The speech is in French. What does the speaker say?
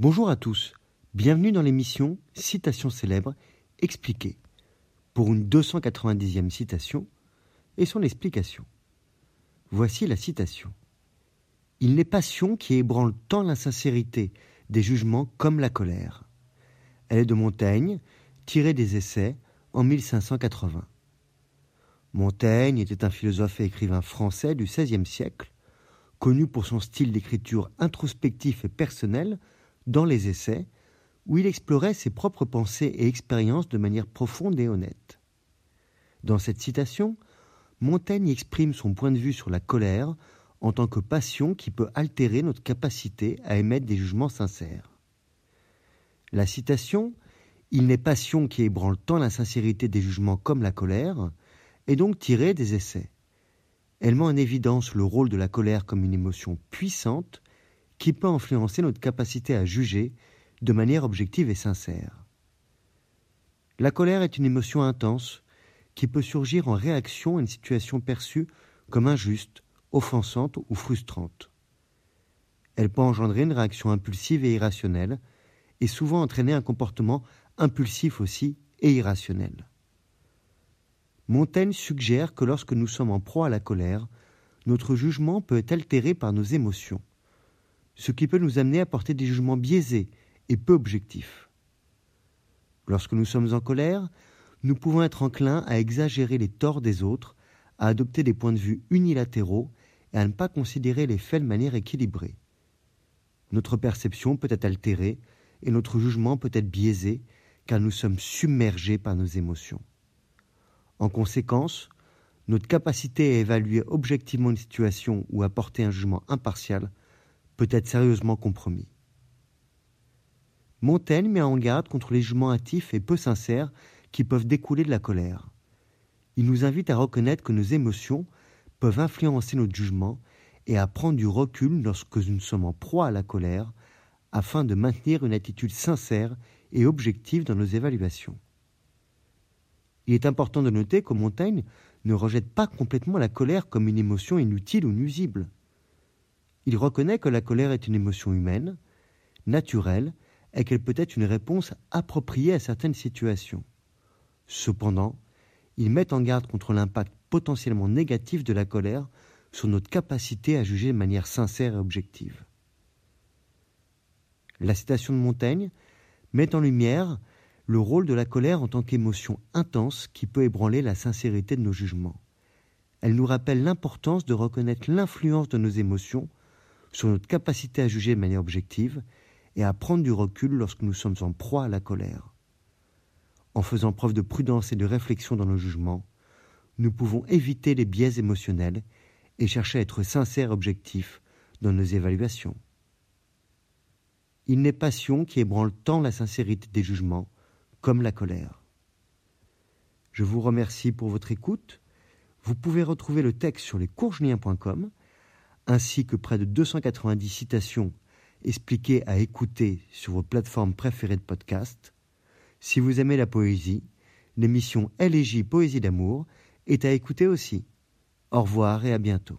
Bonjour à tous, bienvenue dans l'émission Citation célèbre expliquée pour une 290e citation et son explication. Voici la citation. Il n'est passion qui ébranle tant l'insincérité des jugements comme la colère. Elle est de Montaigne, tirée des Essais en 1580. Montaigne était un philosophe et écrivain français du XVIe siècle, connu pour son style d'écriture introspectif et personnel dans les essais, où il explorait ses propres pensées et expériences de manière profonde et honnête. Dans cette citation, Montaigne exprime son point de vue sur la colère en tant que passion qui peut altérer notre capacité à émettre des jugements sincères. La citation Il n'est passion qui ébranle tant la sincérité des jugements comme la colère est donc tirée des essais. Elle met en évidence le rôle de la colère comme une émotion puissante qui peut influencer notre capacité à juger de manière objective et sincère. La colère est une émotion intense qui peut surgir en réaction à une situation perçue comme injuste, offensante ou frustrante. Elle peut engendrer une réaction impulsive et irrationnelle, et souvent entraîner un comportement impulsif aussi et irrationnel. Montaigne suggère que lorsque nous sommes en proie à la colère, notre jugement peut être altéré par nos émotions, ce qui peut nous amener à porter des jugements biaisés et peu objectifs. Lorsque nous sommes en colère, nous pouvons être enclins à exagérer les torts des autres, à adopter des points de vue unilatéraux et à ne pas considérer les faits de manière équilibrée. Notre perception peut être altérée et notre jugement peut être biaisé car nous sommes submergés par nos émotions. En conséquence, notre capacité à évaluer objectivement une situation ou à porter un jugement impartial peut être sérieusement compromis. Montaigne met en garde contre les jugements hâtifs et peu sincères qui peuvent découler de la colère. Il nous invite à reconnaître que nos émotions peuvent influencer notre jugement et à prendre du recul lorsque nous sommes en proie à la colère afin de maintenir une attitude sincère et objective dans nos évaluations. Il est important de noter que Montaigne ne rejette pas complètement la colère comme une émotion inutile ou nuisible. Il reconnaît que la colère est une émotion humaine, naturelle, et qu'elle peut être une réponse appropriée à certaines situations. Cependant, il met en garde contre l'impact potentiellement négatif de la colère sur notre capacité à juger de manière sincère et objective. La citation de Montaigne met en lumière le rôle de la colère en tant qu'émotion intense qui peut ébranler la sincérité de nos jugements. Elle nous rappelle l'importance de reconnaître l'influence de nos émotions sur notre capacité à juger de manière objective et à prendre du recul lorsque nous sommes en proie à la colère. En faisant preuve de prudence et de réflexion dans nos jugements, nous pouvons éviter les biais émotionnels et chercher à être sincères et objectifs dans nos évaluations. Il n'est passion qui ébranle tant la sincérité des jugements comme la colère. Je vous remercie pour votre écoute. Vous pouvez retrouver le texte sur lescourgeniens.com ainsi que près de 290 citations expliquées à écouter sur vos plateformes préférées de podcast. Si vous aimez la poésie, l'émission LJ Poésie d'amour est à écouter aussi. Au revoir et à bientôt.